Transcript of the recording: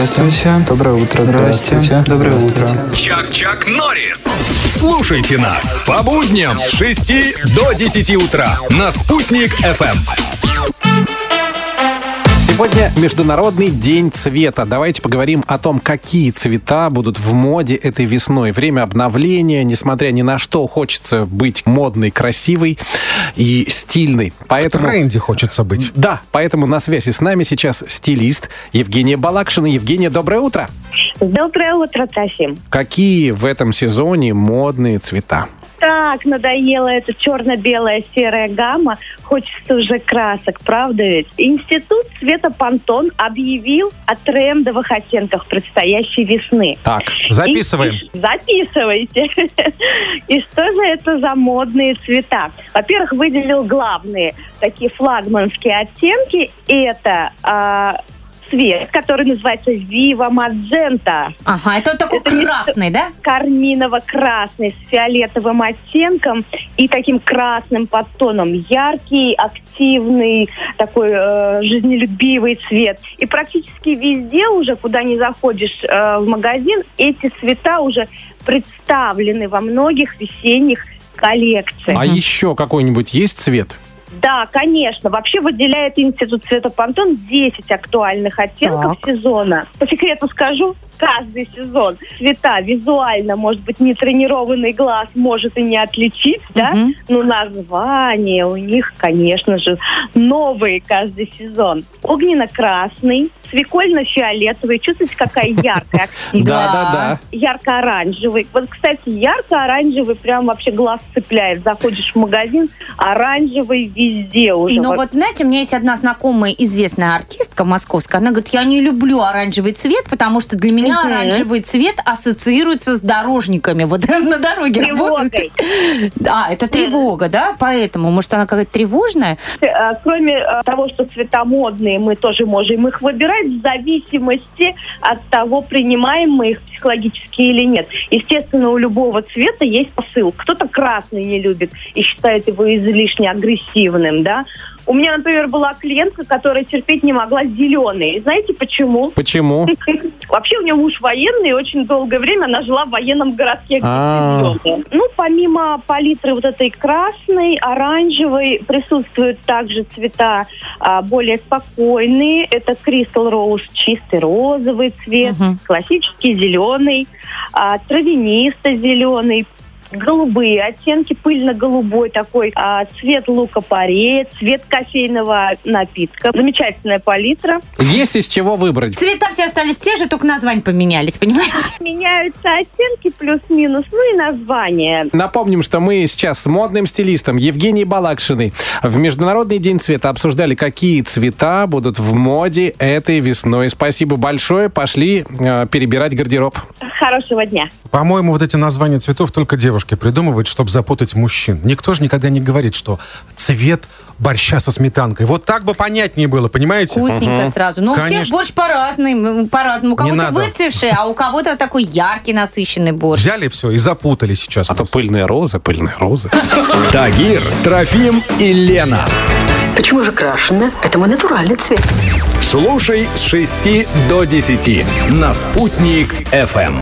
Здравствуйте. Доброе утро. Здравствуйте. Доброе утро. Чак-Чак Норрис. Слушайте нас по будням с 6 до 10 утра на «Спутник FM. Сегодня Международный день цвета. Давайте поговорим о том, какие цвета будут в моде этой весной. Время обновления, несмотря ни на что, хочется быть модной, красивой и стильной. Поэтому... В тренде хочется быть. Да, поэтому на связи с нами сейчас стилист Евгения Балакшина. Евгения, доброе утро. Доброе утро, Тасим. Какие в этом сезоне модные цвета? Так надоела эта черно-белая серая гамма. Хочется уже красок, правда ведь? Институт цвета Пантон объявил о трендовых оттенках предстоящей весны. Так, записываем. И- записывайте. И что же это за модные цвета? Во-первых, выделил главные такие флагманские оттенки. Это а, цвет, который называется Viva Magenta. Ага, это вот такой Это красный, да? карминово-красный с фиолетовым оттенком и таким красным подтоном. Яркий, активный, такой э, жизнелюбивый цвет. И практически везде уже, куда не заходишь э, в магазин, эти цвета уже представлены во многих весенних коллекциях. А еще какой-нибудь есть цвет? Да, конечно. Вообще выделяет Институт цвета Пантон 10 актуальных оттенков Так. сезона. По секрету скажу, каждый сезон цвета визуально, может быть, нетренированный глаз может и не отличить, да? Мгм. Но названия у них, конечно же, новые каждый сезон. Огненно-красный, свекольно-фиолетовый. Чувствуете, какая яркая? Да, да, да. ярко-оранжевый. Вот, кстати, ярко-оранжевый прям вообще глаз цепляет. Заходишь в магазин, оранжевый везде уже. Ну вот, знаете, у меня есть одна знакомая известная артистка московская. Она говорит, я не люблю оранжевый цвет, потому что для меня Мгм. оранжевый цвет ассоциируется с дорожниками. Вот на дороге тревогой. Да, это тревога, да? Поэтому, может, она какая-то тревожная? Э, Кроме э, того, что цвета модные, мы тоже можем их выбирать в зависимости от того, принимаем мы их психологически или нет. Естественно, у любого цвета есть посыл. Кто-то красный не любит и считает его излишне агрессивным, да. У меня, например, была клиентка, которая терпеть не могла зеленый. И знаете почему? Почему? Вообще у нее муж военный, и очень долгое время она жила в военном городке. А. Ну, помимо палитры вот этой красной, оранжевой, присутствуют также цвета а, более спокойные. Это Crystal Rose, чистый розовый цвет, классический зеленый, а, травянисто-зеленый, голубые оттенки, пыльно-голубой такой, а, цвет лука-порея, цвет кофейного напитка. Замечательная палитра. Есть из чего выбрать. Цвета все остались те же, только названия поменялись, понимаете? Меняются оттенки плюс-минус, ну и название. Напомним, что мы сейчас с модным стилистом Евгенией Балакшиной в Международный день цвета обсуждали, какие цвета будут в моде этой весной. Спасибо большое. Пошли э, перебирать гардероб. Хорошего дня. По-моему, вот эти названия цветов только девушки придумывают, чтобы запутать мужчин. Никто же никогда не говорит, что цвет борща со сметанкой. Вот так бы понятнее было, понимаете? Вкусненько сразу. Ну, у всех Конечно. борщ по-разному. по-разному. У кого-то выцвевший, а у кого-то такой яркий, насыщенный борщ. Взяли все и запутали сейчас. А то нас. пыльная роза, пыльная роза. Тагир, Трофим и Лена. Почему же крашеная? Это мой натуральный цвет. Слушай с 6 до 10 на «Спутник FM.